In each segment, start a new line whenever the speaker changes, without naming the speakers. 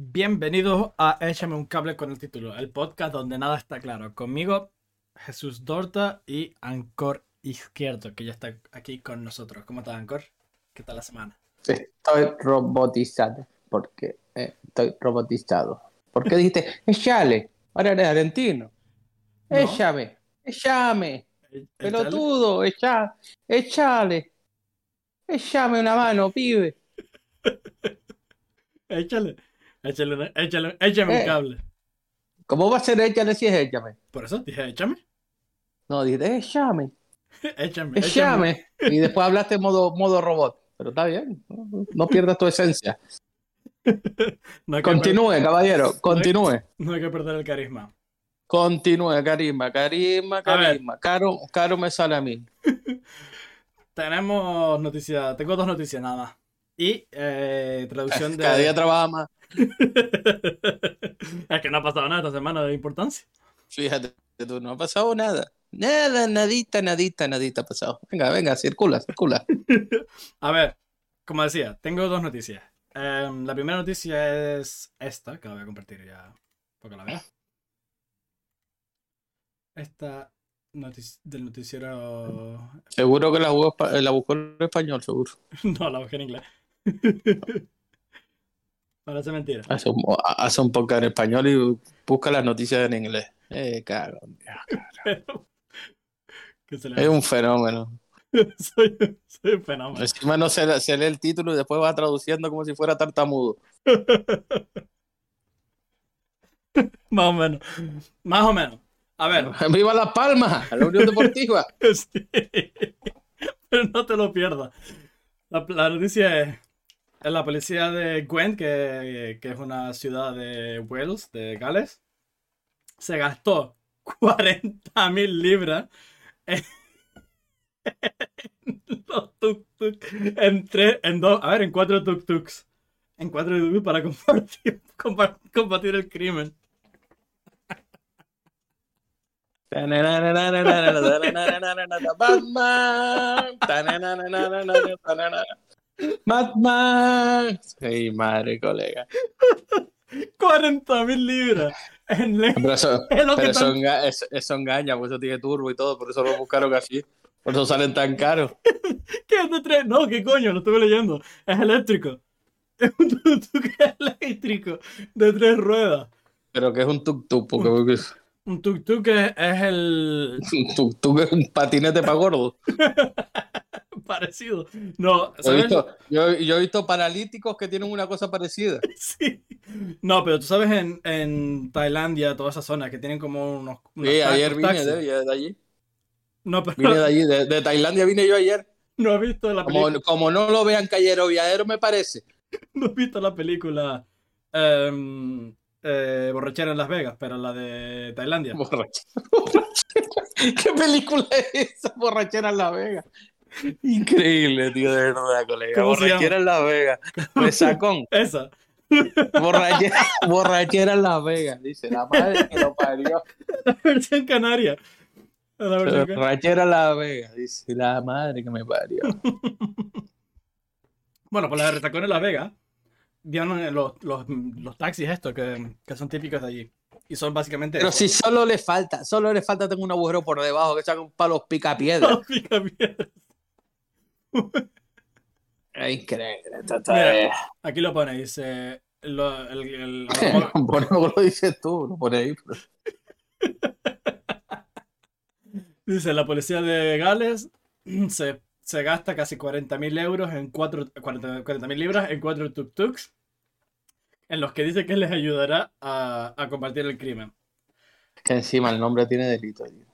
Bienvenidos a Échame un cable con el título, el podcast donde nada está claro. Conmigo, Jesús Dorta y Ancor Izquierdo, que ya está aquí con nosotros. ¿Cómo estás, Ancor? ¿Qué tal la semana?
Estoy robotizado. Porque eh, estoy robotizado. ¿Por qué dijiste, échale? Ahora eres argentino.
No.
Échame, échame. Pelotudo, echa, échale. Échame una mano, pibe.
Échale, échale, échale, échame un
Eh.
cable.
¿Cómo va a ser échale si es échame?
Por eso dije, échame,
No, dijiste, échame,
échame, échame.
Y después hablaste modo, modo robot. Pero está bien, no, no pierdas tu esencia.
No
Continúe, caballero, continúe.
no hay que perder el carisma.
Continúe, carisma, carisma, carisma. Caro, caro me sale a mí.
Tenemos noticias, tengo dos noticias nada más. Y eh, traducción de...
Cada día trabaja más.
es que no ha pasado nada esta semana de importancia.
Fíjate, tú no ha pasado nada. Nada, nadita, nadita, nadita ha pasado. Venga, venga, circula, circula.
A ver, como decía, tengo dos noticias. Em, la primera noticia es esta, que la voy a compartir ya porque la veas. Esta del noticiero.
Seguro que la, jugó la buscó en español, seguro.
No, la busqué en inglés. Parece mentira.
Hace un, hace un podcast en español y busca las noticias en inglés. Eh, cago.
Se le
Es un fenómeno.
soy, soy un fenómeno.
Encima no se, se lee el título y después va traduciendo como si fuera tartamudo.
Más o menos. Más o menos. A ver.
¡Viva Las Palmas! La Unión Deportiva.
Sí. Pero no te lo pierdas. La, la noticia es, es la policía de Gwent, que, que es una ciudad de Wales, de Gales, se gastó 40.000 libras en, en tuk-tuk, en tres, en dos, a ver, en cuatro tuk-tuks. En cuatro tuk-tuks para combatir, comba- combatir el crimen.
Batman. Ay, madre, colega.
40.000 libras. En le-
Pero eso,
es lo que
pero eso, engaña, por eso tiene turbo y todo, por eso lo buscaron así. Por eso salen tan caros.
¿Qué es de tres? No, ¿qué coño? Lo estuve leyendo. Es eléctrico. Es un tuk-tuk eléctrico de tres ruedas.
Pero que es un tuk-tuk, porque, porque es-
Un tuk-tuk es, es el
un tuk-tuk es un patinete para gordo.
parecido. No,
Yo he,
¿sabes?
visto, yo, yo he visto paralíticos que tienen una cosa parecida.
Sí. No, pero tú sabes en, en Tailandia, toda esa zona, que tienen como unos. unos
Sí, ayer vine de, de allí.
No, pero
Vine de allí, de, de Tailandia vine yo ayer.
no he visto la película.
Como, como no lo vean callero viajero, me parece.
No he visto la película em, eh, Borrachera en Las Vegas, pero la de Tailandia.
Borrachera. ¿Qué película es esa? Borrachera en Las Vegas. Increíble, tío, de verdad, colega. Borrachera en Las Vegas. Resacón.
Esa.
Borrachera, borrachera en Las Vegas. Dice la madre que lo parió.
La versión canaria. La versión.
Borrachera en Las Vegas. Dice la madre que me parió.
Bueno, pues la de Retacón en Las Vegas dieron eh, los, los, los taxis estos que, que son típicos de allí. Y son básicamente
Pero si solo le falta, solo le falta tengo un agujero por debajo que sacan para los picapiedras.
los picapiedras.
Increíble.
Mira. Aquí lo pone, dice. lo- el, el- lo
lo dices tú, lo pones ahí. pero-
dice, la policía de Gales se, se gasta casi 40.000 euros en cuatro, 40 40.000 libras en cuatro tuk-tuks, en los que dice que les ayudará a, a combatir el crimen.
Que encima el nombre tiene delito. tío.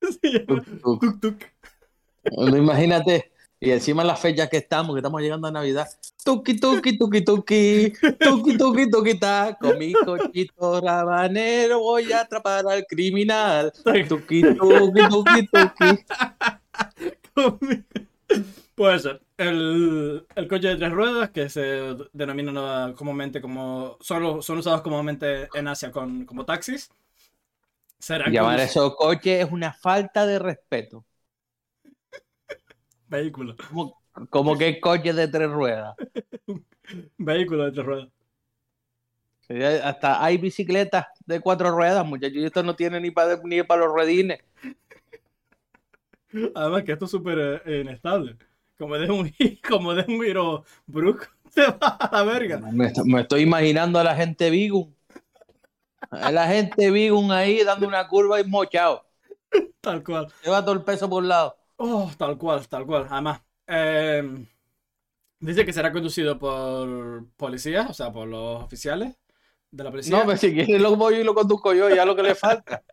Se llama
Tuk, tuk.
tuk-tuk.
No, Imagínate. Y encima en las fechas que estamos, que estamos llegando a Navidad. Tuki, tuki, tuki, tuki. Tuki, tuki, tuki, ta. Con mi cochito rabanero voy a atrapar al criminal. Tuki, tuki, tuki, tuki.
Puede ser. El, el coche de tres ruedas, que se denomina comúnmente como. Solo son usados comúnmente en Asia con, como taxis.
Llamar
conduc-
eso coche es una falta de respeto.
Vehículo.
Como, como que coche de tres ruedas.
Vehículo de tres ruedas.
Hasta hay bicicletas de cuatro ruedas, muchachos, y esto no tiene ni para ni para los redines.
Además que esto es súper eh, inestable. Como de un, como de un giro brusco, se va a la verga.
Me estoy imaginando a la gente Vigun. A la gente Vigun ahí dando una curva y mochado.
Tal cual.
Lleva todo el peso por un lado.
Oh, tal cual, tal cual. Además, eh, dice que será conducido por policías, o sea, por los oficiales de la policía.
No, pero si quieres lo voy y lo conduzco yo, ya lo que le falta.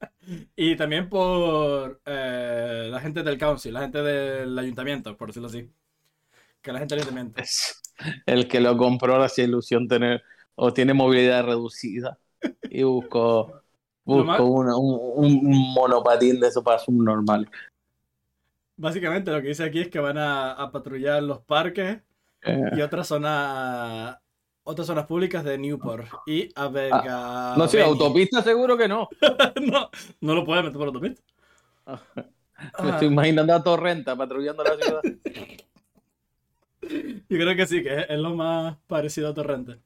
Y también por eh, la gente del council, la gente del ayuntamiento, por decirlo así. Que la gente del ayuntamiento.
El que lo compró le hacía ilusión tener o tiene movilidad reducida y buscó, buscó una- un, un monopatín de esos para subnormales.
Básicamente lo que dice aquí es que van a, a patrullar los parques
Eh,
y otras zonas otras zonas públicas de Newport y a Verga.
Ah, no sé, autopista seguro que no.
no, no lo puedes meter por autopista.
Me estoy imaginando a Torrenta patrullando la ciudad.
Yo creo que sí, que es, es lo más parecido a Torrente.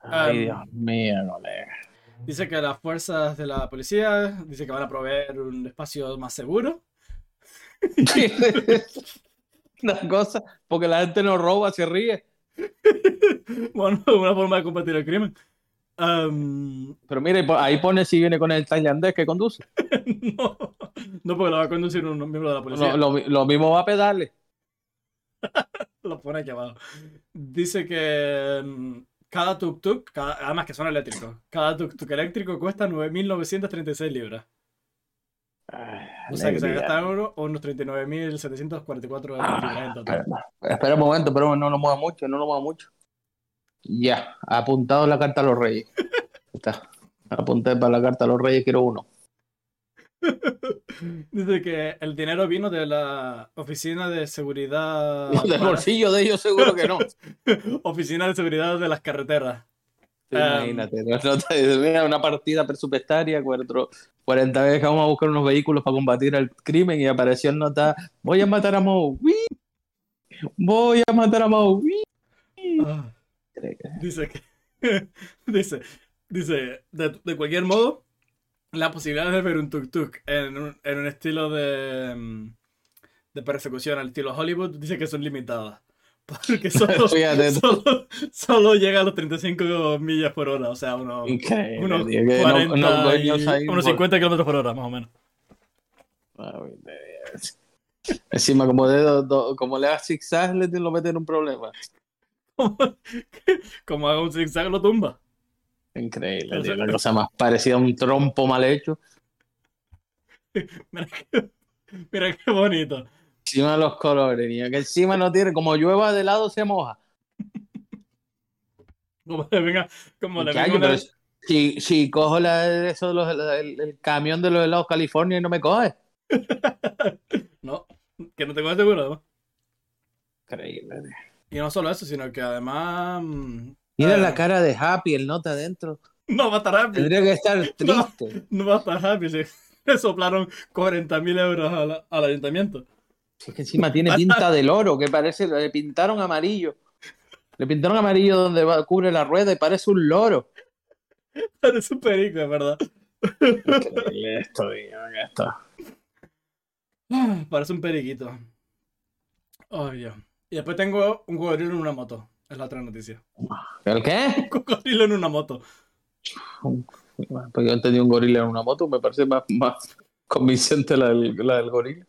Ay,
Um,
Dios mío, colega.
Dice que las fuerzas de la policía, dice que van a proveer un espacio más seguro.
Una cosa, porque la gente no roba, se ríe.
Bueno, una forma de combatir el crimen. Um,
Pero mire, ahí pone si viene con el tailandés que conduce.
no, no, porque lo va a conducir un miembro de la policía.
Lo, lo- lo mismo va a pedarle.
Lo pone aquí abajo. Dice que mm, cada tuk-tuk, además que son eléctricos, cada tuk-tuk eléctrico cuesta 9.936 libras. O sea que se gasta uno, unos 39.744
Ah. Espera, espera un momento, pero no lo mueva mucho, no lo mueva mucho. Ya, apuntado la carta a los reyes. Está. Apunté para la carta a los reyes, quiero uno.
Dice que el dinero vino de la Oficina de Seguridad.
Del bolsillo de ellos seguro que no.
Oficina de Seguridad de las Carreteras.
Sí,
Um,
Imagínate, no, no te- mira, una partida presupuestaria, cuatro, 40 veces vamos a buscar unos vehículos para combatir el crimen y apareció en nota, voy a matar a Moe, voy a matar a Moe.
Ah, dice que. dice. Dice, de, de cualquier modo, la posibilidad de ver un tuk-tuk en un, en un estilo de. mm, de persecución al estilo Hollywood dice que son limitadas. Porque solo, solo, solo llega a los 35 millas por hora, o sea, unos, unos
tío, que no-
40
unos dueños
y-
ahí
unos
por-
50 kilómetros por hora, más o menos.
Encima, como, de, do- como le das zigzag, le lo mete en un problema.
Como haga un zigzag, lo tumba.
Increíble, tío, la cosa más parecida a un trompo mal hecho.
Mira qué, mira qué bonito.
Encima los colores, niño, que encima no tiene, como llueva de lado se moja.
Como le venga, como le venga una-
si, si cojo la, eso los- el, el camión de los helados California y no me coge.
No, que no tengo seguro, además.
Increíble.
Y no solo eso, sino que además. mm,
Mira
eh,
la cara de Happy, el nota adentro.
No va a estar happy.
Tendría que estar triste.
No va a estar happy. Si le soplaron 40.000 euros al, al ayuntamiento.
Si es que encima tiene pinta del oro, que parece, le pintaron amarillo. Le pintaron amarillo donde va, cubre la rueda y parece un loro.
Parece un perico, es verdad.
Increíble esto, tío, esto.
Parece un periquito. Ay, Dios. Y después tengo un cocodrilo en una moto. Es la otra noticia.
¿El qué?
Un cocodrilo en una moto.
Pues yo entendí un gorila en una moto, me parece más, más convincente la del, la del gorila.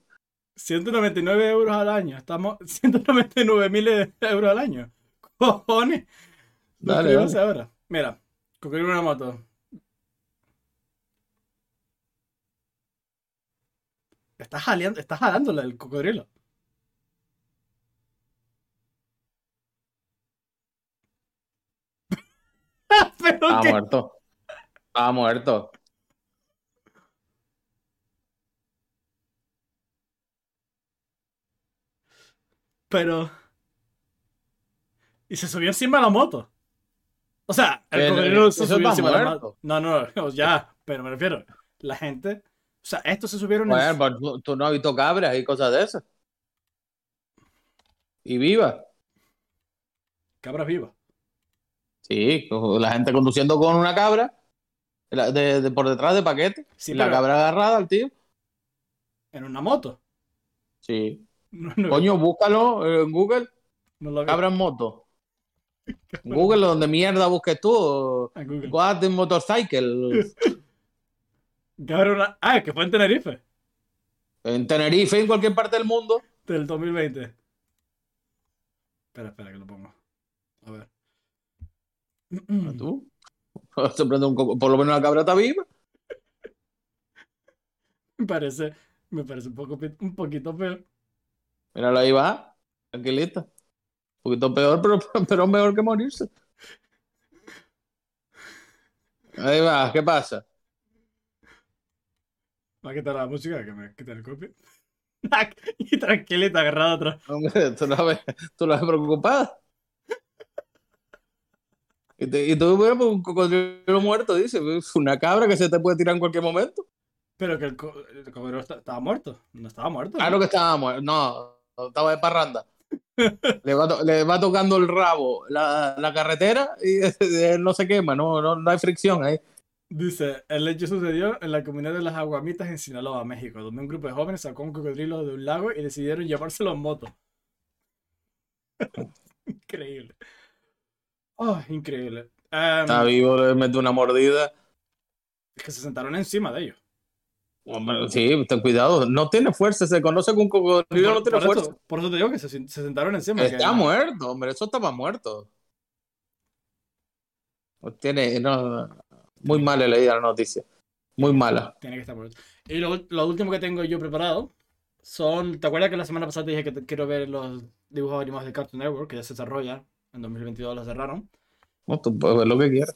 199 euros al año. Estamos 199 mil euros al año. Cojones.
Dale, dale.
ahora. Mira, cocodrilo en una moto. Está jaleando, está jalándole el cocodrilo. Pero
Estaba
qué
muerto. Estaba muerto.
Pero. Y se subió encima de la moto. O sea, el
Pero,
cocodrilo se subió encima de la
muerto.
moto. No, no, no, ya, pero me refiero. La gente. O sea, estos se subieron
Bueno,
en.
pues tú, tú no has visto cabras y cosas de esas. Y viva.
Cabras vivas.
Sí, la gente conduciendo con una cabra la- de, de- por detrás de paquete.
Sí,
la
pero
cabra agarrada al tío.
en una moto.
Sí.
No, no,
Coño, búscalo en Google.
no lo.
Cabra en moto. Google, donde mierda busques tú. What in motorcycle.
Cabra una- Ah, que fue en Tenerife.
En Tenerife, en cualquier parte del mundo.
Del 2020. Espera, espera, que lo pongo. A ver.
¿Tú? Un coco- Por lo menos la cabra está viva.
Me parece, me parece un, poco, un poquito peor.
Míralo ahí va. Tranquilita. Un poquito peor, pero, pero mejor que morirse. Ahí va, ¿qué pasa?
Va a quitar la música que me quita el copio. y tranquilita, agarrada atrás.
Hombre, tú la ves, tú la ves preocupada. Y, te- y tú, bueno, pues, un cocodrilo muerto, dice. "Uf, Una cabra que se te puede tirar en cualquier momento.
Pero que el, co- el cocodrilo esta- estaba muerto. No estaba muerto. ¿no?
Claro que estaba muerto. No, estaba de parranda. Le va, to- le va tocando el rabo la, la carretera y él no se quema, no, no, no hay fricción ahí.
Dice, el hecho sucedió en la comunidad de las Aguamitas en Sinaloa, México, donde un grupo de jóvenes sacó un cocodrilo de un lago y decidieron llevárselo en moto. increíble. Oh, increíble. Em,
Está vivo, le mete una mordida.
es que se sentaron encima de ellos.
Hombre, sí, ten cuidado. No tiene fuerza, se conoce que un cocodrilo no tiene
por,
fuerza.
eso, por eso te digo que se, se sentaron encima.
Está muerto, hombre, eso estaba muerto. Tiene, no, muy mala leída la noticia. Muy mala.
Tiene que estar muerto. Y lo, lo último que tengo yo preparado son. ¿Te acuerdas que la semana pasada te dije que te- quiero ver los dibujos animados de Cartoon Network, que ya se desarrolla? En 2022 los cerraron.
No, tú puedes ver lo que quieras.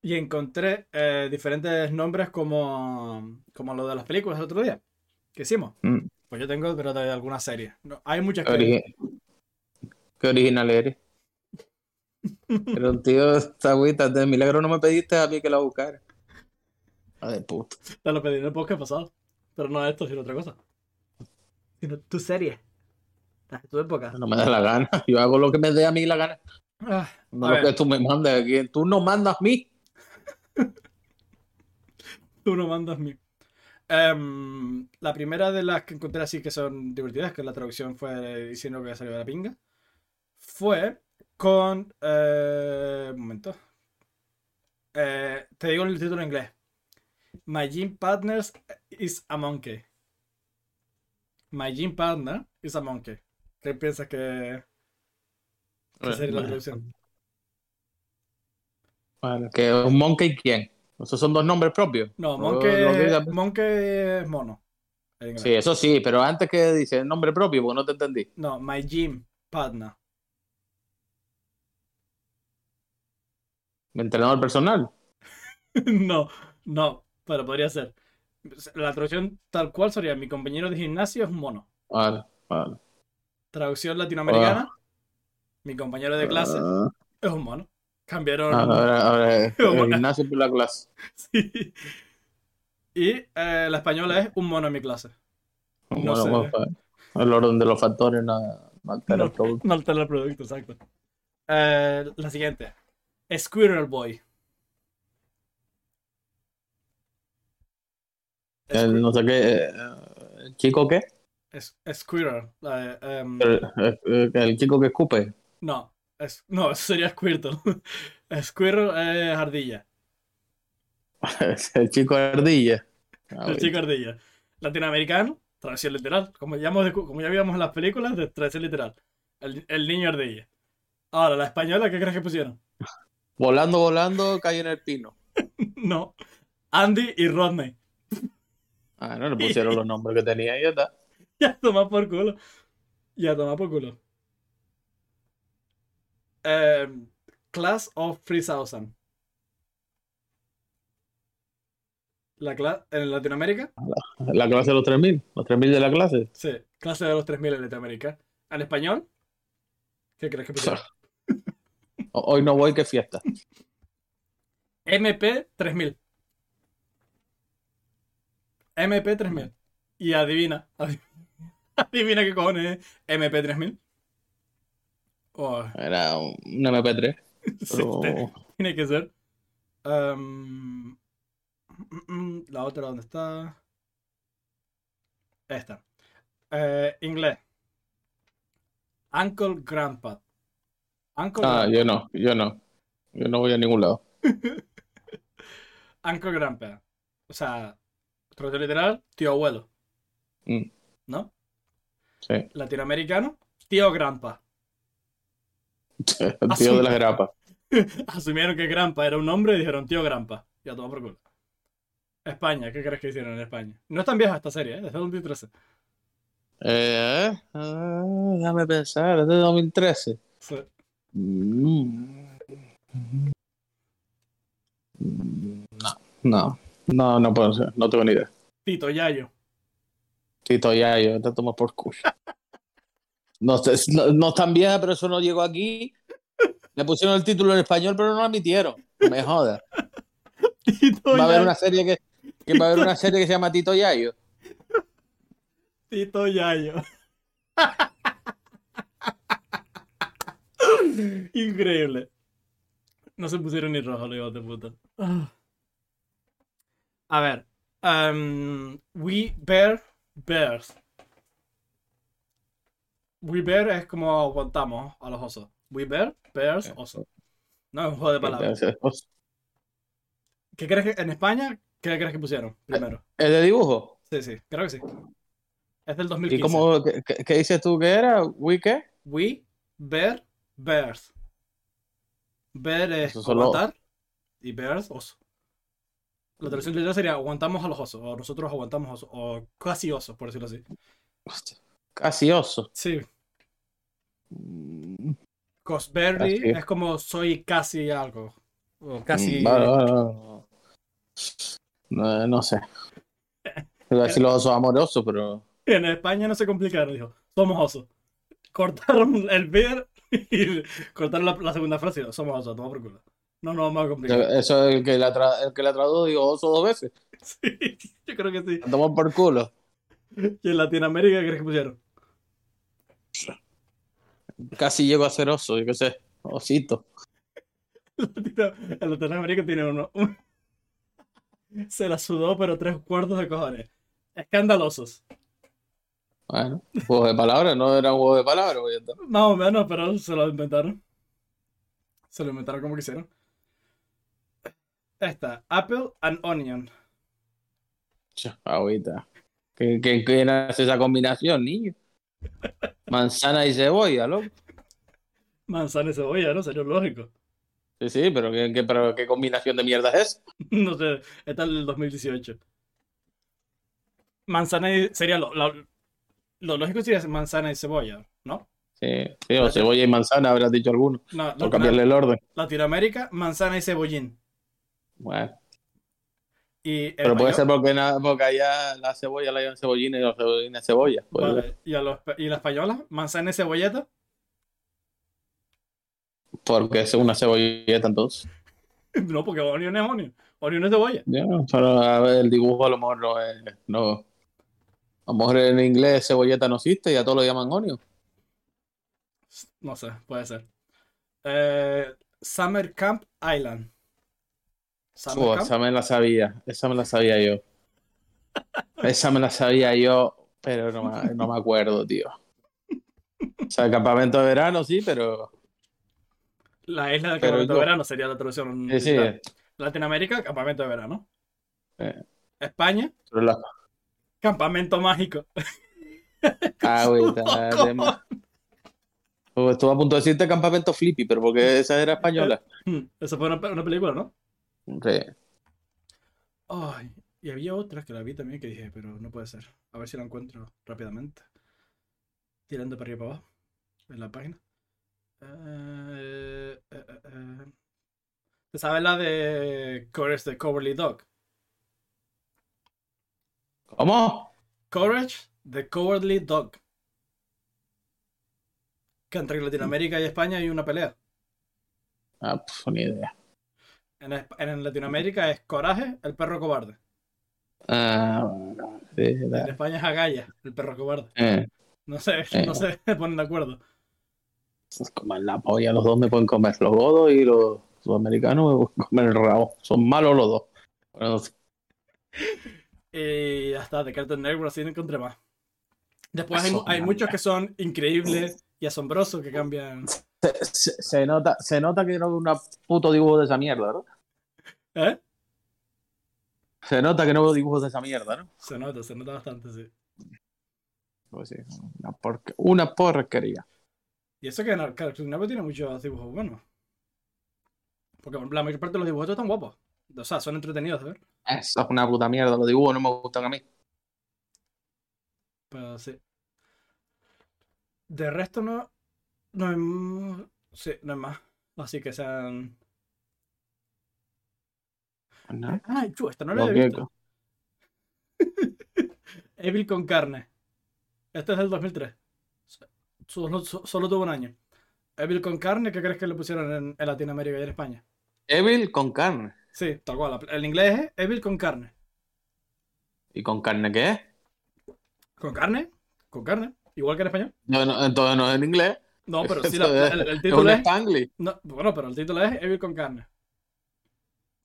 Y encontré eh, diferentes nombres como, como lo de las películas el otro día que hicimos.
Mm.
Pues yo tengo, pero de algunas series. No, hay muchas que.
origi- qué original eres. Pero tío, esta agüita, de milagro no me pediste a mí que la buscara. Ah, de puta.
Te lo pedí en el podcast pasado. Pero no esto, sino otra cosa. Sino tu serie. Tu época.
No me da la gana. Yo hago lo que me dé a mí la gana.
Ah,
No
A
lo
ver.
que tú me mandes aquí. Tú no mandas a mí.
tú no mandas mi. Em, la primera de las que encontré así que son divertidas, que la traducción fue diciendo que salió de la pinga, fue con. eh, un momento. Eh, te digo el título en inglés. My gym partner is a monkey. My gym partner is a monkey. ¿Qué piensas que, que sería la traducción?
Bueno, que un monkey quién. Esos son dos nombres propios.
No, monkey, es mono.
Sí, eso sí, pero antes que dice nombre propio, porque no te entendí.
No, my gym partner.
Mi entrenador personal.
no, no, pero podría ser. La traducción tal cual sería mi compañero de gimnasio es un mono.
Vale, vale.
Traducción latinoamericana, mi compañero de clase
Ah,
es un mono. Cambiaron.
ahora, ahora el gimnasio por la clase.
sí. Y eh, la española es un mono en mi clase. No
bueno,
sé.
bueno, pues, el orden de los factores no, no altera el producto.
no altera el producto, exacto. Eh, la siguiente. Squirrel Boy.
El no sé qué. eh, ¿El chico qué?
Es- Squirrel. eh, em,
El, el- el chico que escupe.
No, es, no, eso sería Squirtle. Squirrel es ardilla.
el chico ardilla. Ah,
El chico ardilla. Latinoamericano, traducción literal. Como ya, hemos como ya vimos en las películas, de traducción literal. El, el niño ardilla. Ahora, la española, ¿qué crees que pusieron?
Volando, volando, cayó en el pino.
No. Andy y Rodney.
Ah, no le pusieron los nombres que tenía y ya está.
Ya toma por culo. Ya toma por culo. Em, Class of 3000. La cla- en Latinoamérica,
La clase de los 3000. Los 3000 de la clase.
sí, clase de los 3000 en Latinoamérica. En español, ¿qué crees que pusieron?
Hoy no voy, qué fiesta.
MP 3000. MP 3000. Y adivina, adivina, adivina qué cojones es MP 3000. Oh,
Era un un MP3.
Sí,
Pero...
te- tiene que ser. Em, la otra, ¿dónde está? Esta. Eh, inglés. Uncle Grandpa. Uncle,
Ah,
Grandpa.
yo no, yo no. Yo no voy a ningún lado.
Uncle Grandpa. O sea, traducción literal, tío abuelo.
Mm,
¿No?
sí.
Latinoamericano, tío Grandpa.
Tío de la grapa.
Asumieron que Grampa era un hombre y dijeron tío Grampa. Ya toma por culo. España, ¿qué crees que hicieron en España? No es tan vieja esta serie, ¿eh? Desde 2013.
Eh, ah, déjame pensar, es de 2013.
Sí.
No, no, no, no puedo ser, no tengo ni idea.
Tito Yayo.
Tito Yayo, te tomas por culo. No, no, no es tan vieja, pero eso no llegó aquí. Le pusieron el título en español, pero no lo admitieron. Me jodas.
Tito
Va a haber una serie que, que va a haber una serie que se llama Tito Yayo.
Tito Yayo. Increíble. No se pusieron ni rojo, los de puta. A ver. em, we bear bears. We bear es como aguantamos a los osos. We bear bears oso. No es un juego de palabras.
¿Es
¿Qué crees que en España? ¿Qué crees que pusieron primero?
de dibujo?
Sí, sí, creo que sí. Es del
¿Y
2015.
cómo, qué, qué- dices tú que era? ¿We qué?
We bear bears. Bear es
solo-
aguantar y bears oso. La traducción literal sería aguantamos a los osos, o nosotros aguantamos osos, o casi osos, por decirlo así.
Hostia, Casi oso.
Sí,
Mm,
Cosberry es como soy casi algo. O casi.
mm. No, no sé. Iba a decir los osos amorosos, pero.
En España no se complicaron, dijo, somos osos. Cortaron el bear y cortaron la, la segunda frase dijo, somos osos, toma por culo. No, no vamos a complicar.
Eso es el que la, tra- el que la tradujo, digo oso dos veces.
Sí, yo creo que sí.
La tomó por culo.
¿Y en Latinoamérica qué crees que pusieron?
Casi llego a ser oso, yo qué sé. Osito.
Latino- En Latinoamérica tiene uno. un- Se la sudó, pero tres cuartos de cojones. Escandalosos.
Bueno, juego de palabras, no era un juego de palabras, pues ya está.
Más o menos, pero se lo inventaron. Se lo inventaron como quisieron. Esta, Apple and Onion.
Agüita. ¿Qué, qué, quién hace esa combinación, niño? Manzana y cebolla, loco.
Manzana y cebolla, ¿no? Sería lógico.
Sí, sí, pero ¿qué, qué, pero ¿qué combinación de mierda es?
No sé, esta es del 2018. Manzana y... Sería lo, lo, lo lógico sería manzana y cebolla, ¿no?
Sí, sí, o cebolla y manzana, habrás dicho alguno.
No,
O cambiarle el orden.
Latinoamérica, manzana y cebollín.
Bueno,
Y
pero puede ser porque, na- porque allá la cebolla la llevan cebollina y los cebollines cebolla.
Vale,
ser.
¿Y, a los, y la española? ¿Manzana y cebolleta?
Porque es una cebolleta entonces.
No, porque onion es onion. Onion es cebolla.
Ya, pero a ver, el dibujo a lo mejor no es. No. A lo mejor en inglés cebolleta no existe y a todos lo llaman onion.
No sé, puede ser. Eh, Summer Camp Island. Summer
Oh, esa me la sabía, esa me la sabía yo. Esa me la sabía yo, pero no me, no me acuerdo, tío. O sea, campamento de verano, sí, pero.
La isla del campamento de verano sería la traducción.
Sí, sí.
Latinoamérica, campamento de verano.
Eh.
España,
pero la.
campamento mágico.
Ah, güey, Estuve a punto de decirte campamento flippy, pero porque esa era española.
Esa fue una película, ¿no?
Sí.
Ay, y había otras que la vi también que dije, pero no puede ser. A ver si la encuentro rápidamente. Tirando para arriba y para abajo. En la página. Eh, eh, eh. ¿Te sabes la de Courage the Cowardly Dog?
¿Cómo?
Courage the Cowardly Dog. Que entre Latinoamérica y España hay una pelea.
Ah, pf, ni idea.
En, en Latinoamérica es Coraje, el perro cobarde.
Ah, bueno, sí,
En España es Agaya, el perro cobarde.
eh,
No sé,
Eh.
no se ponen de acuerdo.
Comer la polla, los dos me pueden comer. Los godos y los sudamericanos me pueden comer el rabo. Son malos los dos. Bueno, no sé.
Y ya está, de Cartoon Network así no encontré más. Después hay, muchos que son increíbles y asombrosos que cambian.
Se, se- se nota, se nota que no veo un puto dibujo de esa mierda, ¿no?
¿Eh?
Se nota que no veo dibujos de esa mierda, ¿no?
Se nota, se nota bastante, sí.
Pues sí, una, porca- una porquería.
Y eso que Cartoon Network tiene muchos dibujos buenos. Porque la mayor parte de los dibujos están guapos. O sea, son entretenidos de ver.
Eso es una puta mierda, los dibujos no me gustan a mí.
Pero sí. De resto no. No hay. Sí, no hay más. Así que sean.
¿no?
Ay, chu, esta no la
Lo
había
que-
visto. Evil con carne. Este es del 2003. Solo, so- solo tuvo un año. Evil con carne, ¿qué crees que le pusieron en, en Latinoamérica y en España?
Evil con carne.
Sí, tal cual. El inglés es Evil con carne.
¿Y con carne qué es?
¿Con carne? Con carne. Igual que en español.
No, no, entonces no es en inglés.
No, pero sí, la-
es-
el, el
Es
título
un
es.
spanglish.
no, bueno, pero el título es Evil con carne.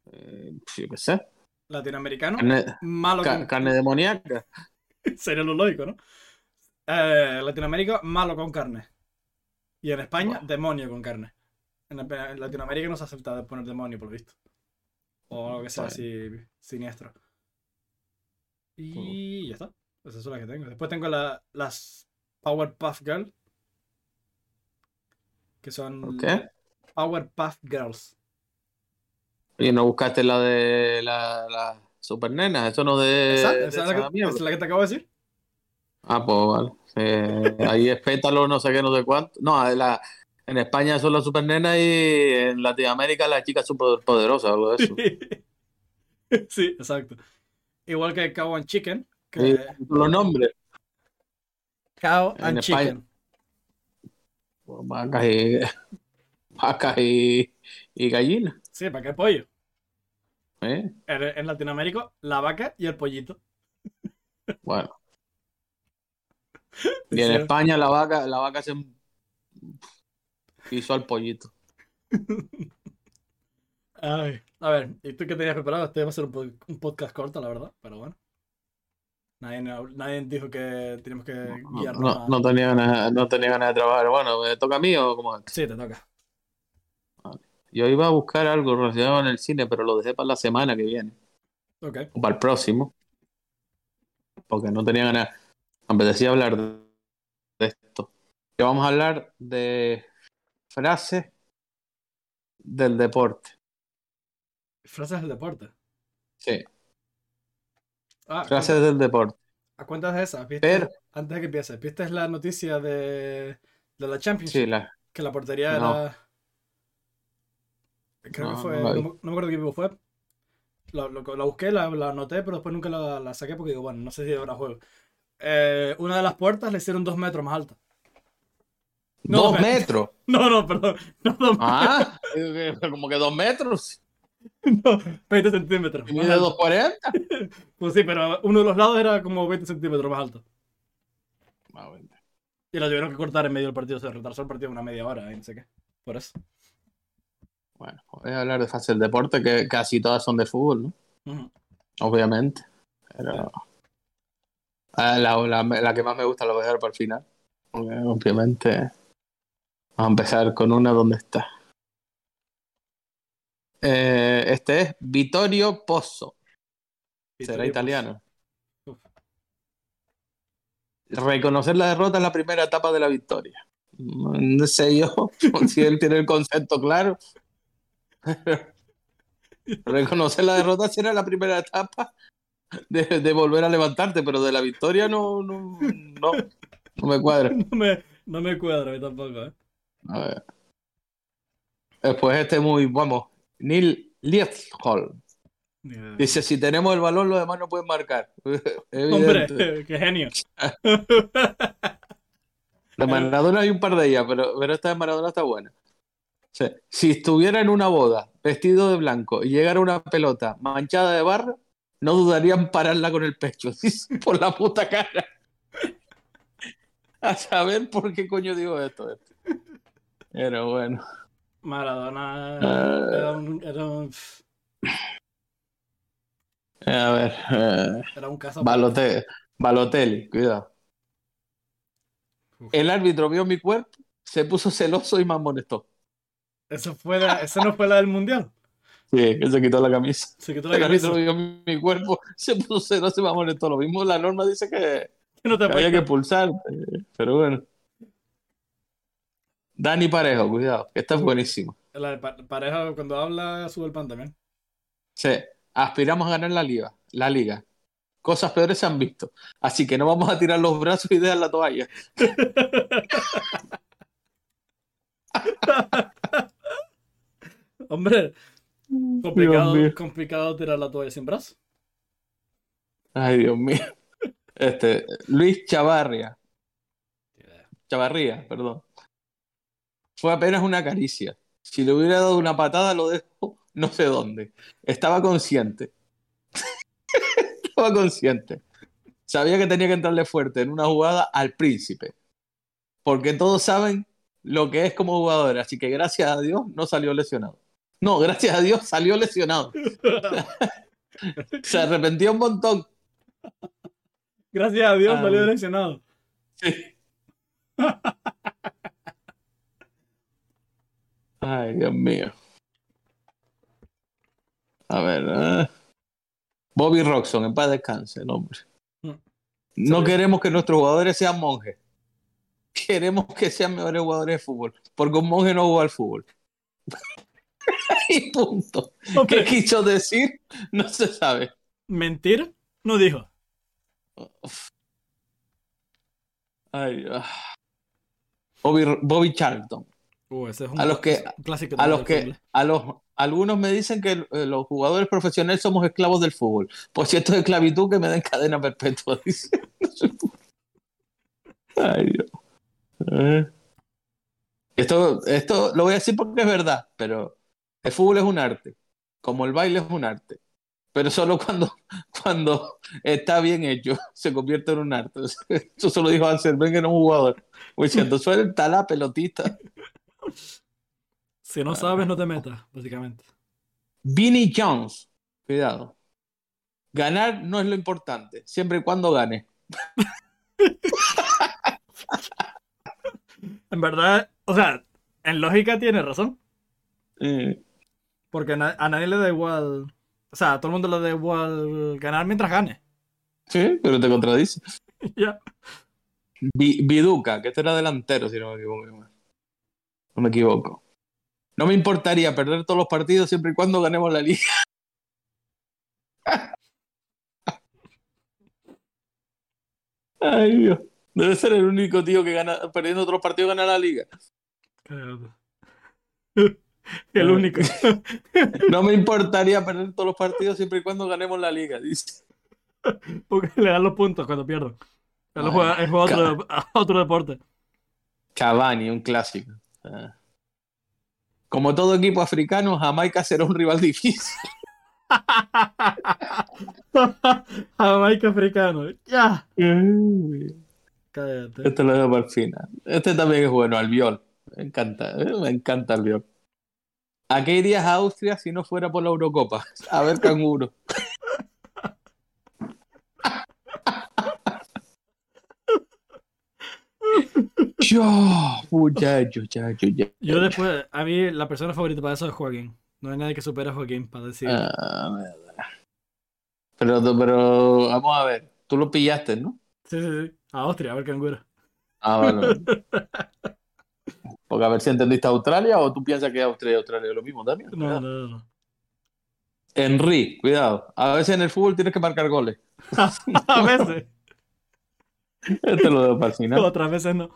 Eh, yo qué sé.
Latinoamericano,
Carne,
malo
ca-
con
carne demoníaca.
Sería lo lógico, ¿no? Eh, Latinoamérica, malo con carne. Y en España, demonio con carne. En, en Latinoamérica no se acepta poner demonio, por lo visto. O algo que sea así siniestro. Y ya está. Esas son las que tengo. Después tengo la- las Powerpuff Girls. Que son
¿Por qué?
Powerpuff Girls.
Y no buscaste la de la, la super nena, eso no de,
¿Esa?
de
¿Esa es
esa
la que, esa es la que te acabo de decir?
Ah, pues vale. Eh, ahí es pétalo, no sé qué, no sé cuánto. No, en la- en España son las super nenas y en Latinoamérica las chicas super poderosas, algo de eso.
sí, exacto. Igual que Cow and Chicken. Que...
Los nombres.
Cow and. Chicken.
Vacas y, vacas y, y gallinas.
Sí, ¿para qué pollo?
¿eh?
En, en Latinoamérica, la vaca y el pollito.
Bueno. Y en. España la vaca, la vaca se hizo al pollito.
Ay, a ver, ¿y tú qué tenías preparado? Este va a ser un podcast corto, la verdad, pero bueno. Nadie, nadie dijo que tenemos que
No,
guiarnos
no,
a-
no tenía ganas, no tenía ganas de trabajar. Bueno, ¿me toca a mí o cómo es?
Sí, te toca.
Yo iba a buscar algo relacionado en el cine, pero lo dejé para la semana que viene.
Ok.
o para el próximo. Porque no tenía ganas. Me apetecía hablar de, de esto. Que vamos a hablar de frases del deporte.
Frases del deporte.
Sí,
Ah,
frases del deporte.
¿a cuentas de esas? ¿Viste?
Pero-
Antes de que empieces, ¿viste la noticia de, de la Championship?
Sí, la,
Que la portería
No.
era. Creo
No,
que fue.
no
me- acuerdo qué equipo fue. Lo, lo- la busqué, la, anoté, pero después nunca la, la saqué porque digo, bueno, no sé si habrá juego. Eh, una de las puertas le hicieron dos metros más alta. No,
dos metros.
No, no, perdón. No, dos
Ah, como que dos metros.
no, 20 centímetros. Alto.
2.40.
Pues sí, pero uno de los lados era como 20 centímetros más alto. Y lo tuvieron que cortar en medio del partido. Se retrasó el partido una media hora y no sé qué. Por eso.
Bueno, voy a hablar de frases del deporte, que casi todas son de fútbol, ¿no? Obviamente. Pero... Ah, la, la- la que más me gusta la voy a dejar para el final. Porque, obviamente. Vamos a empezar con una donde está. Eh, este es Vittorio Pozzo. Será italiano. Reconocer la derrota es la primera etapa de la victoria. No sé yo si él tiene el concepto claro. Reconocer la derrota será la primera etapa de, de volver a levantarte, pero de la victoria no, no, no, no me cuadra.
No me, no me cuadra a mí tampoco, ¿eh?
A ver. Después este muy, vamos, Neil
idea.
Dice, si tenemos el balón, los demás no pueden marcar.
Hombre, qué genio.
De Maradona hay un par de ellas, pero, pero esta de Maradona está buena. O sea, si estuviera en una boda, vestido de blanco, y llegara una pelota manchada de barro, no dudarían pararla con el pecho. Por la puta cara. A saber por qué coño digo esto. Pero bueno.
Maradona
Ah.
era un, era un,
A ver. eh,
era un caso.
Balote- Balotelli, cuidado.
Uf.
El árbitro vio mi cuerpo, se puso celoso y me amonestó.
Eso, fue la- eso no fue la del mundial.
Sí, que se quitó la camisa.
Se quitó la
El
camisa.
árbitro vio mi cuerpo, se puso celoso y me amonestó. Lo mismo la norma dice que,
No te
que había que pulsar, pero bueno. Dani Parejo, cuidado, que está buenísimo.
La de pa- pareja cuando habla sube el pan también.
Sí, aspiramos a ganar la liga, la liga. Cosas peores se han visto. Así que no vamos a tirar los brazos y dejar la toalla.
Hombre, complicado, complicado tirar la toalla sin brazo.
Ay, Dios mío. Este, Luis Chavarria. Chavarría, perdón. Fue apenas una caricia. Si le hubiera dado una patada, lo dejo no sé dónde. Estaba consciente. Estaba consciente. Sabía que tenía que entrarle fuerte en una jugada al príncipe. Porque todos saben lo que es como jugador. Así que gracias a Dios no salió lesionado. No, gracias a Dios salió lesionado. Se arrepintió un montón.
Gracias a Dios
Ah,
salió lesionado.
Sí. Ay, Dios mío. A ver. eh. Bobby Roxon, en paz descanse, el hombre.
Mm.
No queremos que nuestros jugadores sean monjes. Queremos que sean mejores jugadores de fútbol. Porque un monje no juega al fútbol. y punto. ¿Qué quiso decir? No se sabe.
mentir no dijo.
Ay, ah. Bobby, Bobby Charlton.
Uh, ese es un,
A los que-
clásico
A los que, a los, algunos me dicen que eh, los jugadores profesionales somos esclavos del fútbol. Si esto es esclavitud, que me den cadena perpetua, dice. Ay, Dios. Eh. Esto, esto lo voy a decir porque es verdad, pero el fútbol es un arte, como el baile es un arte, pero solo cuando, cuando está bien hecho se convierte en un arte. Eso se lo dijo Ansel Wenger, no un jugador. Diciendo, suelta la pelotita.
Si no sabes, no te metas, básicamente.
Vinnie Jones, cuidado. Ganar no es lo importante, siempre y cuando gane.
En verdad, o sea, en lógica tiene razón.
Eh,
Porque a nadie le da igual. O sea, a todo el mundo le da igual ganar mientras gane.
sí, pero te contradice.
ya.
Vi- Viduca, que este era delantero, si no me equivoco. No me equivoco. No me importaría perder todos los partidos siempre y cuando ganemos la liga. Ay, Dios. Debe ser el único tío que gana, perdiendo otros partidos gana la liga.
El único.
No me importaría perder todos los partidos siempre y cuando ganemos la liga, dice.
Porque le dan los puntos cuando pierden. Él juega, otro, otro deporte.
Cavani, un clásico. Como todo equipo africano, Jamaica será un rival difícil.
Jamaica africano. Ya. Cállate.
Este lo dejo para el final. Este también es bueno, Albiol. Me encanta, eh, me encanta Albiol. ¿A qué irías a Austria si no fuera por la Eurocopa? A ver, canguro. Yo, muchacho, muchacho, ya.
Yo después, a mí la persona favorita para eso es Joaquín. No hay nadie que supere a Joaquín para decir.
Ah, pero, pero, vamos a ver. Tú lo pillaste, ¿no?
Sí, sí, sí. A Austria, a ver canguro.
Ah, bueno. Porque a ver si entendiste Australia o tú piensas que Austria y Australia es lo mismo también.
No, no, no. no.
Henry, cuidado. A veces en el fútbol tienes que marcar goles.
A veces.
Este lo dejo para el final.
Otras veces no.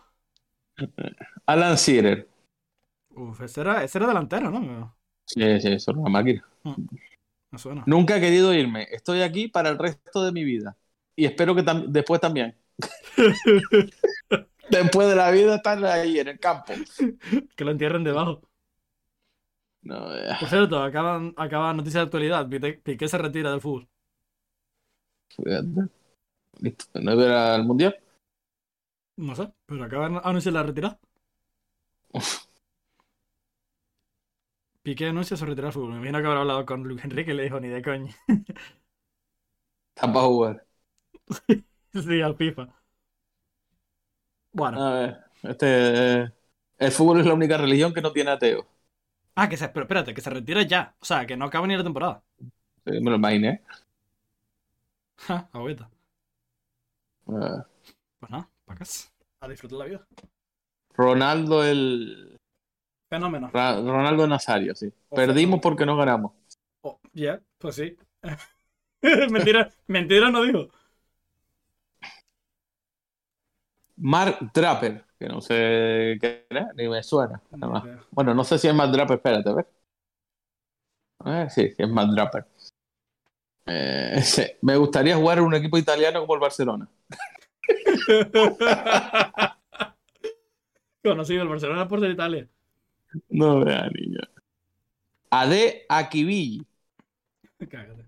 Alan Shearer.
Uf, ese era, ese era delantero, ¿no?
Sí, sí, eso es una máquina.
Me suena.
Nunca he querido irme. Estoy aquí para el resto de mi vida. Y espero que tam- después también. Después de la vida estar ahí en el campo.
Que lo entierren debajo.
No, eh,
Por cierto, acaban, acaba noticia de actualidad. Piqué, Piqué se retira del fútbol.
fíjate. Listo. ¿No era el mundial?
No sé, pero acaban de anunciar la retirada. Piqué anuncia su retiro al fútbol. Me imagino que habrá hablado con Luis Enrique y le dijo ni de coña.
Está para jugar.
sí, al FIFA. Bueno.
A ver, este. eh, el fútbol es la única religión que no tiene ateo.
Ah, que se, pero espérate, que se retira ya. O sea, que no acaba ni la temporada.
Sí, me lo imaginé.
Ja, agüita.
Eh,
Pues nada, para casa. A disfrutar la vida.
Ronaldo el.
Fenómeno.
Ra- Ronaldo Nazario, sí.
O
Perdimos
fenómeno.
porque no ganamos.
Oh, ya, pues sí. mentira, mentira no dijo.
Mark Draper, que no sé qué era, ni me suena. Nada más. Bueno, no sé si es Mark Draper, espérate, a ver. Ver, sí, sí, es Mark Draper. Eh, sí, Me gustaría jugar en un equipo italiano como el Barcelona.
Conocido el Barcelona por ser Italia.
No vea, niño. Ade Akibilli.
Cágate.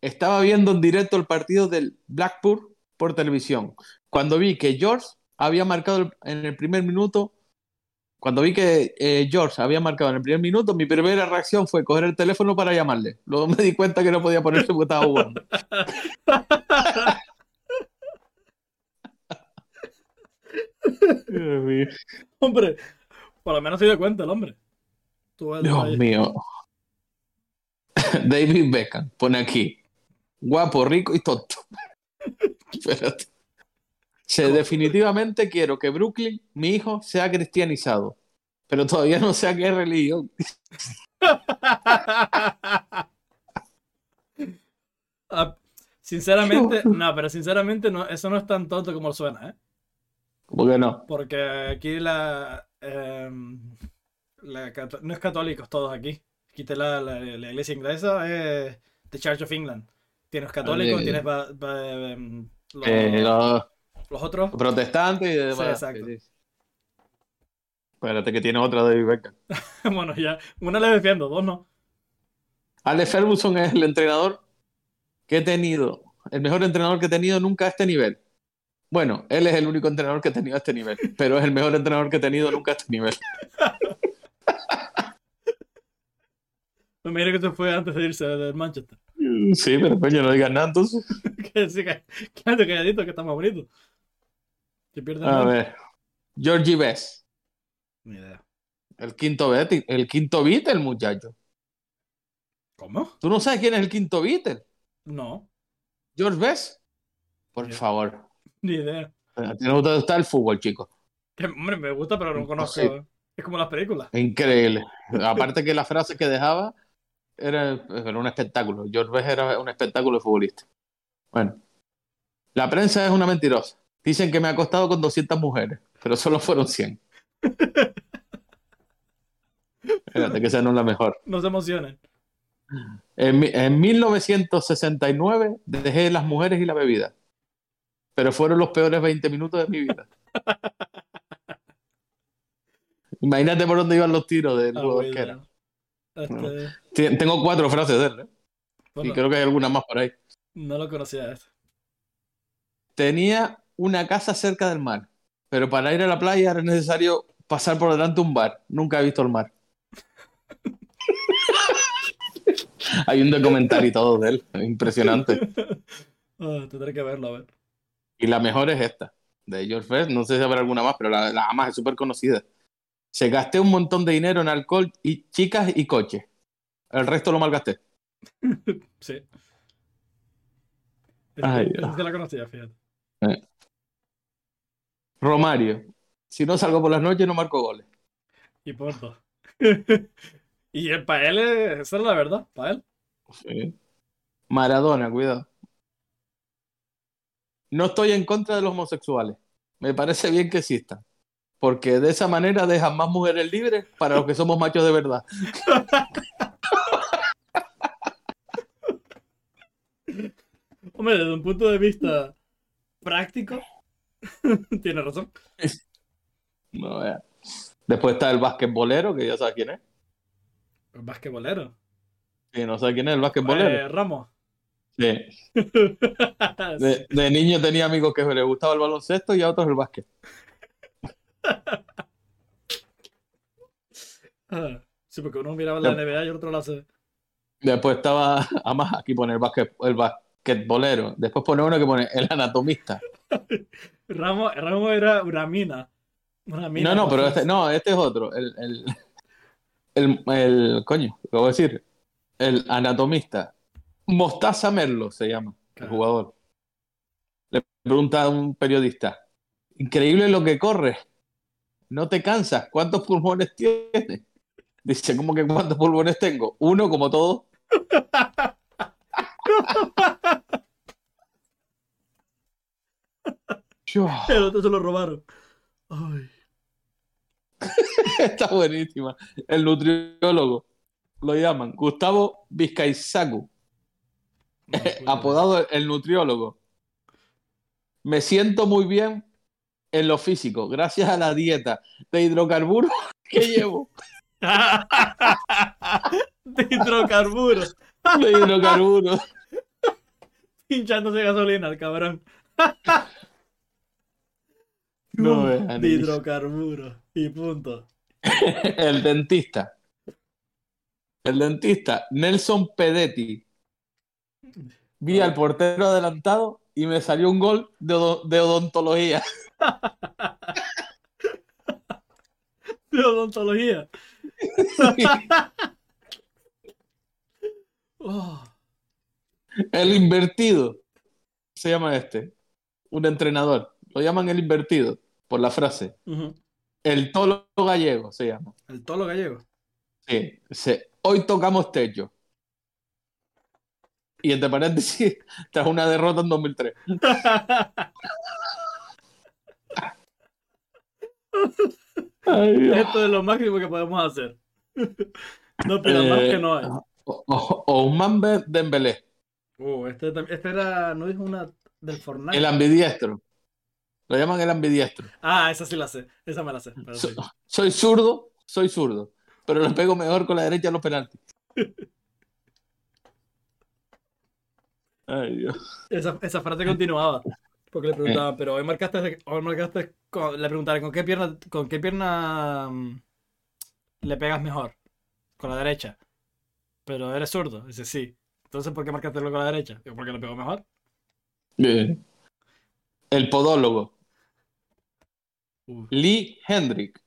Estaba viendo en directo el partido del Blackpool por televisión. Cuando vi que George había marcado en el primer minuto, cuando vi que eh, George había marcado en el primer minuto, mi primera reacción fue coger el teléfono para llamarle. Luego me di cuenta que no podía ponerse porque estaba jugando. Dios mío.
Hombre, por lo menos se dio cuenta el hombre. Tú el
Dios
ahí.
mío. David Beckham pone aquí. Guapo, rico y tonto. Espérate. Se definitivamente quiero que Brooklyn, mi hijo, sea cristianizado. Pero todavía no sé a qué religión.
Ah, sinceramente, no, pero sinceramente no, eso no es tan tonto como suena, ¿eh?
¿Cómo que no?
Porque aquí la, la cato- no es católicos todos aquí. Te la, la, la iglesia inglesa es The Church of England. Tienes católicos, tienes ba- ba- em, los,
Eh, los
los otros.
protestantes y demás.
Sí, exacto.
Sí, sí. Espérate que tiene otra David Beckham.
Bueno, ya, una le defiendo, dos no.
Alex Ferguson es el entrenador que he tenido, el mejor entrenador que he tenido nunca a este nivel. Bueno, él es el único entrenador que he tenido a este nivel, pero es el mejor entrenador que he tenido nunca a este nivel.
Me imagino que se fue antes de irse del Manchester.
Sí, pero coño, no digas nada entonces.
que sí, que calladito, que está más bonito.
A ver, Georgie Best,
Ni idea.
el quinto beat, el quinto beat, el muchacho.
¿Cómo?
¿Tú no sabes quién es el quinto Beatle?
No,
George Best. Por favor.
ni idea.
A ti no gusta el fútbol, chico.
Que, hombre, me gusta, pero no conozco. Es como las películas.
Increíble. Aparte que la frase que dejaba era, era un espectáculo. George Best era un espectáculo de futbolista. Bueno. La prensa es una mentirosa. Dicen que me ha costado con 200 mujeres, pero solo fueron 100. Espérate, que esa no es la mejor.
No se emocionen.
En, en 1969 dejé las mujeres y la bebida. Pero fueron los peores 20 minutos de mi vida. Imagínate por dónde iban los tiros del
Ah,
jugador.
Este,
Tien- Tengo cuatro frases de él, ¿eh?
bueno,
y creo que hay alguna más por ahí.
no lo conocía.
Tenía una casa cerca del mar, pero para ir a la playa era necesario pasar por delante de un bar. Nunca he visto el mar. hay un documental y todo de él, impresionante.
Ah, tendré que verlo, a ver.
Y la mejor es esta, de George Best. No sé si habrá alguna más, pero la, la más es súper conocida. Se gasté un montón de dinero en alcohol y chicas y coches. El resto lo malgasté.
Sí.
Ay,
esta
Dios.
sí la conocía, fíjate.
Romario. Si no salgo por las noches, no marco goles.
Y punto. y el para él, es- esa es la verdad, para él.
Sí. Maradona, cuidado. No estoy en contra de los homosexuales. Me parece bien que existan. Porque de esa manera dejan más mujeres libres para los que somos machos de verdad.
Hombre, desde un punto de vista práctico, tiene razón.
No. Después está el basquetbolero, que ya sabes quién es.
El basquetbolero.
Sí, no sabes quién es el basquetbolero.
Eh, Ramos.
Sí. De, de niño tenía amigos que le gustaba el baloncesto y a otros el básquet.
Ah, Sí, porque uno miraba la NBA y el otro la hace.
Después estaba, además aquí pone el, basquet, el basquetbolero. Después pone uno que pone el anatomista.
Ramos, Ramos era una mina. Una mina.
No, no, pero este, no, este es otro. El, el, el, el coño, ¿qué voy a decir? El anatomista. Mostaza Merlo se llama, el jugador. Le pregunta a un periodista. Increíble lo que corre. No te cansas. ¿Cuántos pulmones tienes? Dice, ¿cómo que cuántos pulmones tengo? Uno como todo. Yo,
El otro se lo robaron. Ay.
está buenísima. El nutriólogo lo llaman Gustavo Vizcaizacu, apodado el nutriólogo. Me siento muy bien en lo físico, gracias a la dieta de hidrocarburos que llevo.
de hidrocarburos.
De hidrocarburos.
Hinchándose gasolina, el cabrón.
No veas,
de hidrocarburos. Y punto.
El dentista. El dentista, Nelson Pedetti. Vi al portero adelantado y me salió un gol de odontología.
De odontología. Oh,
El invertido. Se llama este. Un entrenador. Lo llaman el invertido por la frase. El tolo gallego se llama.
El tolo gallego.
Sí. dice, Hoy tocamos techo. Y entre paréntesis, tras una derrota en 2003. Ay.
Esto es lo máximo que podemos hacer. No pidas más
Eh,
que no hay.
O- o- Ousmane Be- Dembélé,
Uh, este, este era, no dijo una del Fortnite.
el ambidiestro. Lo llaman el ambidiestro.
Ah, esa sí la sé. Esa me la sé. sí.
Soy zurdo, soy zurdo, pero le pego mejor con la derecha a los penaltis. Ay, Dios.
Esa, esa frase continuaba. Porque le preguntaban, pero hoy marcaste, hoy marcaste con- le preguntaron, ¿con qué pierna, con qué pierna mm, le pegas mejor? Con la derecha. Pero eres zurdo. Dice, sí. Entonces, ¿por qué marcaste con la derecha? Digo, Porque le pegó mejor.
Bien. El podólogo, Lee Hendrick.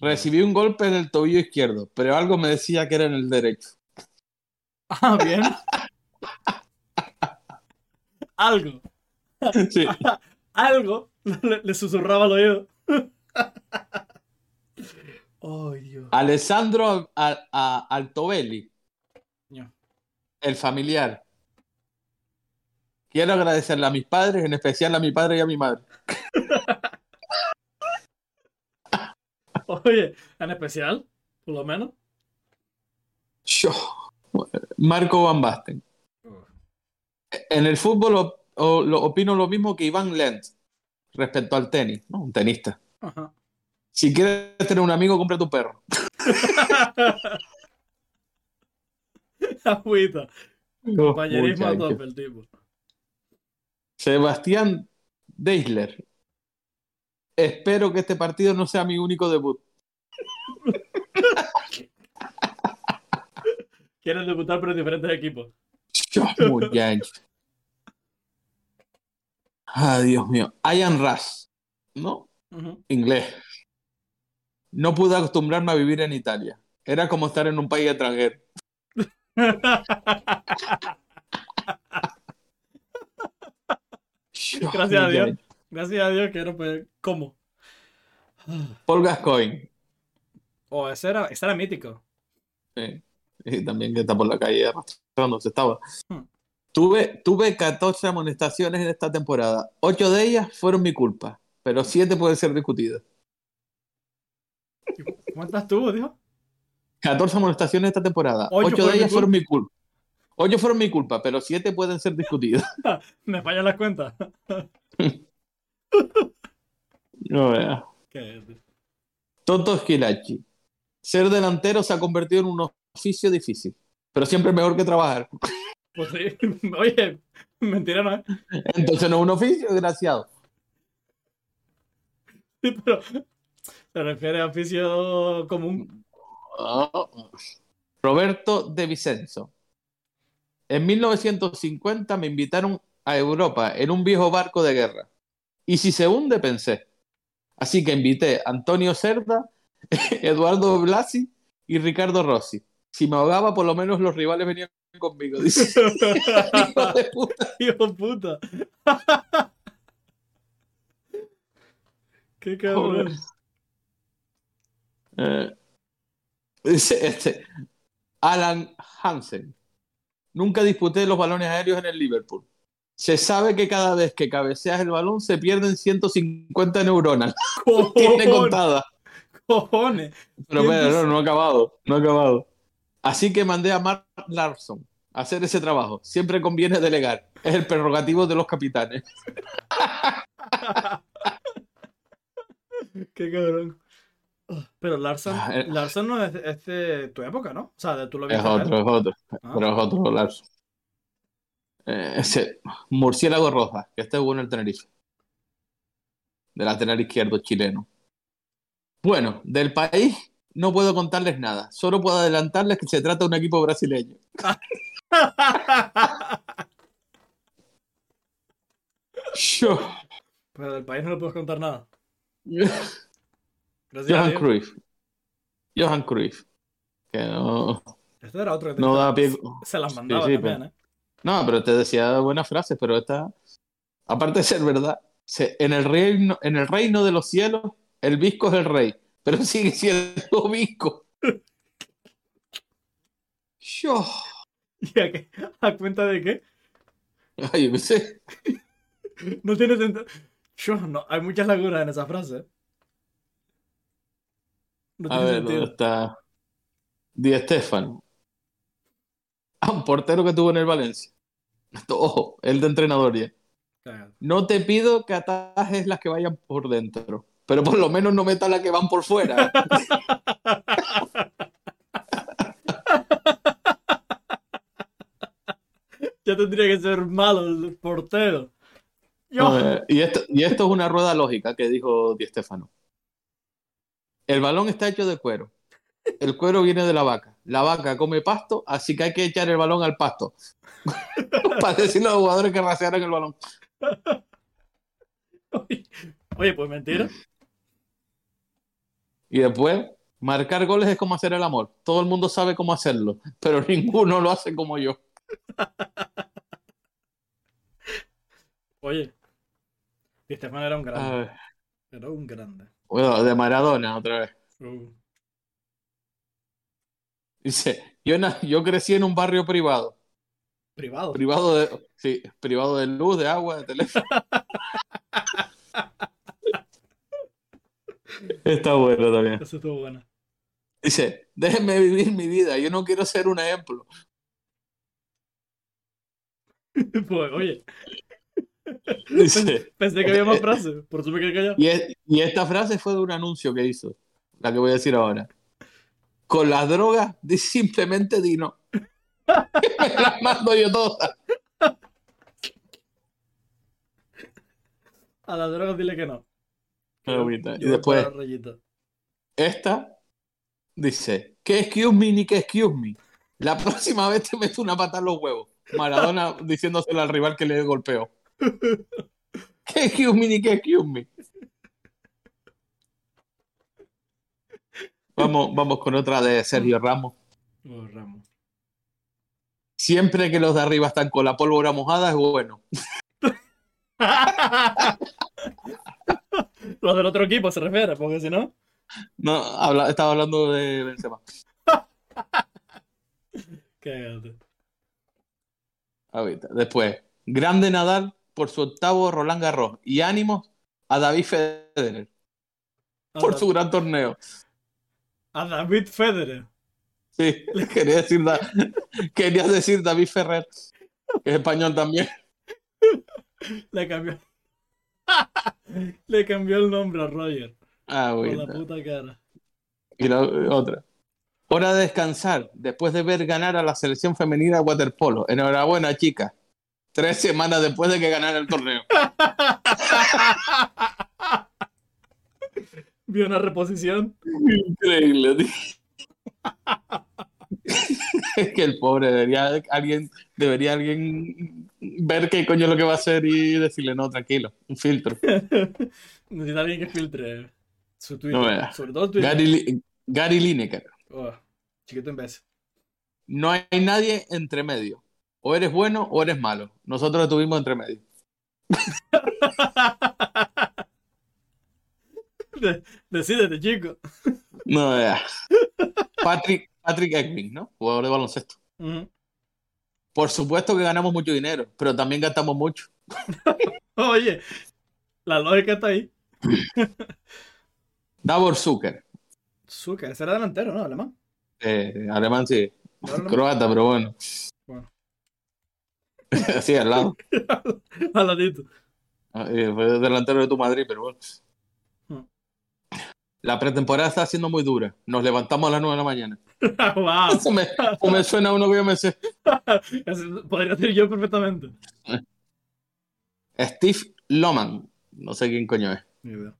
Recibí un golpe en el tobillo izquierdo, pero algo me decía que era en el derecho.
Ah, bien. Algo.
Sí.
Algo le, le susurraba al oído. Dios.
Alessandro Altobelli, el familiar. Quiero agradecerle a mis padres, en especial a mi padre y a mi madre.
Oye, en especial, por lo menos.
Yo. Marco Van Basten. En el fútbol o- o- lo- opino lo mismo que Iván Lentz respecto al tenis, ¿no? Un tenista.
Ajá.
Si quieres tener un amigo, compra tu perro.
Agüita. Compañerismo a tope el tipo.
Sebastián Deisler. Espero que este partido no sea mi único debut.
Quieren debutar pero en diferentes equipos.
Ah, Dios mío. Ian Rush, ¿no? Inglés. No pude acostumbrarme a vivir en Italia. Era como estar en un país extranjero.
Gracias a Dios. Gracias a Dios que no pues, ¿Cómo?
Paul Gascoigne.
Oh, ese era, ese era mítico.
Sí. Y también que está por la calle arrastrándose estaba.
Hmm.
Tuve, tuve 14 amonestaciones en esta temporada. Ocho de ellas fueron mi culpa, pero siete pueden ser discutidas.
¿Cuántas tuvo, dijo?
14 amonestaciones esta temporada.
Ocho
Ocho,
fueron
de
mi
ellas fueron mi culpa. Ocho fueron mi culpa, pero siete pueden ser discutidas.
Me fallan las cuentas.
No vea.
¿Qué es?
Toto Esquilachi. Ser delantero se ha convertido en un oficio difícil, pero siempre mejor que trabajar.
Pues sí. Oye, mentira no es.
Entonces no es un oficio, desgraciado.
Sí, pero se refiere a oficio común.
Oh. Roberto de Vicenzo. En 1950 me invitaron a Europa en un viejo barco de guerra. Y si se hunde, pensé. Así que invité a Antonio Cerda, Eduardo Blasi y Ricardo Rossi. Si me ahogaba, por lo menos los rivales venían conmigo. Dice. Hijo de puta.
Hijo de puta. Qué cabrón.
Eh, dice este. Alan Hansen. Nunca disputé los balones aéreos en el Liverpool. Se sabe que cada vez que cabeceas el balón se pierden 150 neuronas. Tiene contada.
Cojones.
Pero
¿Quién
espera,
dice?
no, no ha acabado. No ha acabado. Así que mandé a Mark Larson a hacer ese trabajo. Siempre conviene delegar. Es el prerrogativo de los capitanes.
Qué cabrón. Pero Larson,
Ah, eh.
Larson no es, es de tu época, ¿no? O sea, de tú lo
Es otro, es otro.
Ah.
Pero es otro Larson. Eh, ese Murciélago Roja, que este es bueno el Tenerife. De lateral izquierdo chileno. Bueno, del país no puedo contarles nada. Solo puedo adelantarles que se trata de un equipo brasileño. Yo.
Pero del país no le puedes contar nada.
Johan. Cruyff. Johan Cruyff. Que no,
Este era otro que te-
no da pie.
se las mandaba
sí,
también,
pero-
¿eh?
No, pero te decía buenas frases, pero esta, aparte de ser verdad, se- en el reino, en el reino de los cielos, el visco es el rey, pero sigue siendo visco. Yo,
¿Y a, qué? ¿A cuenta de qué?
ay, yo qué sé.
No tiene sentido. Yo, no, hay muchas lagunas en esa frase. No
A
tiene
ver, ¿dónde
sentido.
está? Di Stefano. Ah, un portero que tuvo en el Valencia. Ojo, el de entrenador ya. No te pido que atajes las que vayan por dentro, pero por lo menos no metas las que van por fuera.
Ya tendría que ser malo el portero. Yo.
Y, esto, y esto es una rueda lógica que dijo Di Stefano. El balón está hecho de cuero. El cuero viene de la vaca. La vaca come pasto, así que hay que echar el balón al pasto. Para decirle a los jugadores que rasearon el balón.
Oye, pues mentira.
Y después, marcar goles es como hacer el amor. Todo el mundo sabe cómo hacerlo, pero ninguno lo hace como yo.
Oye. Di Stefano era un grande. Era un grande.
Bueno, de Maradona otra vez.
Uh,
Dice, yo, yo crecí en un barrio privado.
privado.
Privado de, sí, privado de luz, de agua, de teléfono. Está bueno también.
Eso estuvo bueno.
Dice, déjenme vivir mi vida, yo no quiero ser un ejemplo.
pues, oye, Pensé que había más frases. Por eso me quedé callado.
y, es- y esta frase fue de un anuncio que hizo, la que voy a decir ahora. Con las drogas, simplemente di no. Me las mando yo todas.
A las drogas dile que no.
Agüita.
Yo
Y después, esta dice, ¿qué excuse me ni qué excuse me? La próxima vez te meto una pata en los huevos. Maradona diciéndoselo al rival que le golpeó. ¿Qué excuse me ni qué excuse me? Vamos, vamos con otra de Sergio Ramos.
Oh, Ramos.
Siempre que los de arriba están con la pólvora mojada es bueno.
Los del otro equipo se refiere, porque si no.
No, habla- estaba hablando de Benzema. Ahorita. Después, grande Nadal por su octavo Roland Garros y ánimos a David Federer
A,
por su gran torneo.
a David Federer.
Sí, quería decir, Da- quería decir David Ferrer, que es español también.
Le cambió. Le cambió el nombre a Roger.
Ah,
Por
bueno.
la puta cara.
Y la otra. Hora de descansar después de ver ganar a la selección femenina de waterpolo. Enhorabuena, chicas. Tres semanas después de que ganara el torneo.
Vio una reposición.
Increíble, tío. que el pobre debería alguien, debería alguien ver qué coño es lo que va a hacer y decirle, no, tranquilo, un filtro.
Necesita alguien que filtre su Twitter.
No.
Sobre todo Twitter.
Gary, Li- Gary Lineker.
Oh, chiquito imbécil.
No hay nadie entre medio. O eres bueno o eres malo. Nosotros estuvimos entre medio.
De- Decídete, chico.
No veas. Patrick, Patrick Ewing, ¿no? Jugador de baloncesto. Por supuesto que ganamos mucho dinero, pero también gastamos mucho.
Oye, la lógica está ahí.
Davor Zucker.
Zucker, ese era delantero, ¿no? Alemán.
Eh, alemán sí. Croata, pero bueno. Sí, al lado.
Al ladito.
Eh, Fue delantero de tu Madrid, pero bueno.
Hmm.
La pretemporada está siendo muy dura. Nos levantamos a las 9 de la mañana.
wow.
Eso me, o me suena a uno que yo me sé.
Podría ser yo perfectamente.
Steve Loman. No sé quién coño es.
Ni idea.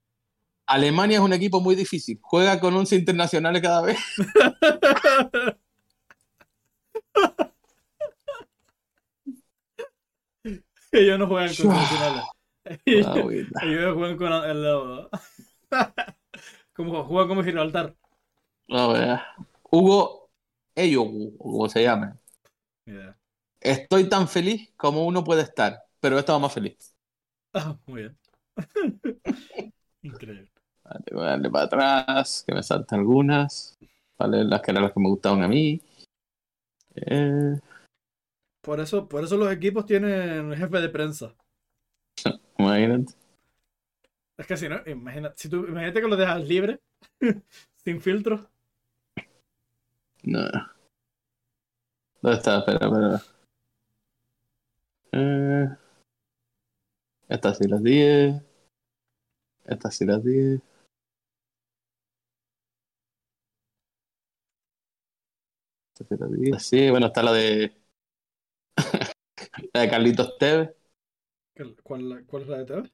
Alemania es un equipo muy difícil. Juega con 11 internacionales cada vez.
Ellos no juegan con semifinales.
Agüita.
Ellos juegan con el. como juegan como Gibraltar.
A ver. Hugo o como se
idea.
Estoy tan feliz como uno puede estar, pero he estado más feliz.
Ah, muy bien. Increíble.
Vale, voy a darle para atrás, que me salten algunas. Vale, las que eran las que me gustaban a mí. Eh,
Por eso, por eso los equipos tienen jefe de prensa.
imagínate.
Es que si no, imagina, si tú, imagínate que lo dejas libre, sin filtro.
No. ¿Dónde está? Espera, espera. Eh, estas sí las 10. Estas sí las 10. Estas sí las 10. Sí, bueno, está la de. La de Carlitos Tevez.
¿Cuál, cuál es la de TV?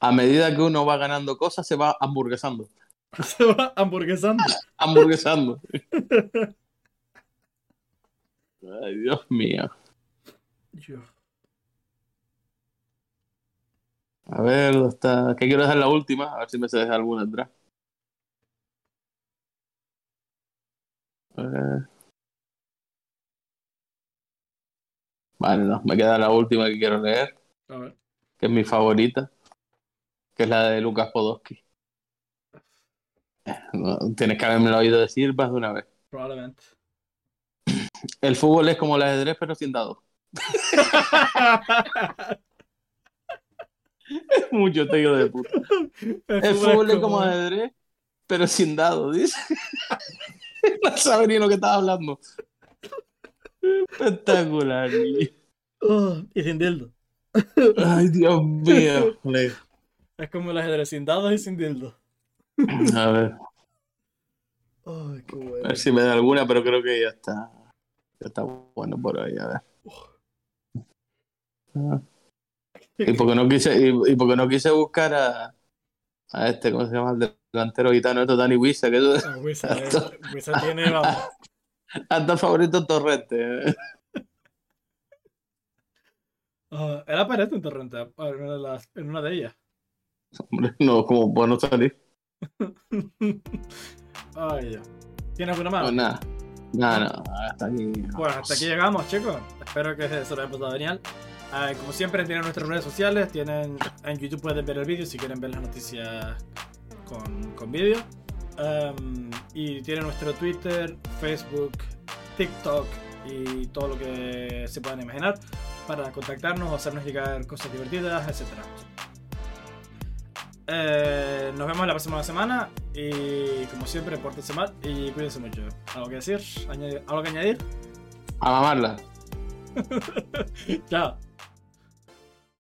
A medida que uno va ganando cosas, se va hamburguesando.
Se va hamburguesando.
Hamburguesando. Ay, Dios mío.
Yo.
A ver, ¿dónde está? ¿Qué quiero dejar la última? A ver si me se deja alguna atrás. A ver. Vale, no, me queda la última que quiero leer,
A ver.
que es mi favorita, que es la de Lucas Podolski. No, tienes que haberme oído decir más de una vez.
Probablemente.
El fútbol es como el ajedrez, pero sin dados. Mucho te digo de puta. El fútbol es como ajedrez, pero sin dados, dice. no sabe ni lo que estaba hablando. Espectacular, niño.
Oh, y sin dildo.
Ay, Dios mío.
Es como el ajedrez sin dados y sin dildo.
A ver,
Ay, qué
a
bueno.
ver si me da alguna, pero creo que ya está. Ya está bueno por ahí, a ver. Ah, Y porque no quise, y, y porque no quise buscar a, a este, ¿cómo se llama? El delantero gitano, esto, Dani Wisa, que es
Ah, Wisa, eh, Wisa tiene, vamos.
hasta favorito Torrente.
Ah, él aparece en Torrente, en una de, las, en una de ellas.
Hombre, no, como bueno salir.
Ay, ya. ¿Tienes alguna más?
Pues nada. Nada, no, hasta aquí.
Pues hasta aquí llegamos, chicos. Espero que se lo hayan pasado genial. Eh, como siempre, tienen nuestras redes sociales. Tienen en YouTube pueden ver el vídeo si quieren ver las noticias con, con vídeo. Um, y tienen nuestro Twitter, Facebook, TikTok y todo lo que se puedan imaginar para contactarnos o hacernos llegar cosas divertidas, etc. Eh, nos vemos la próxima semana y como siempre, pórtense mal y cuídense mucho. ¿Algo que decir? ¿Añadir- ¿Algo que añadir?
A mamarla.
Chao.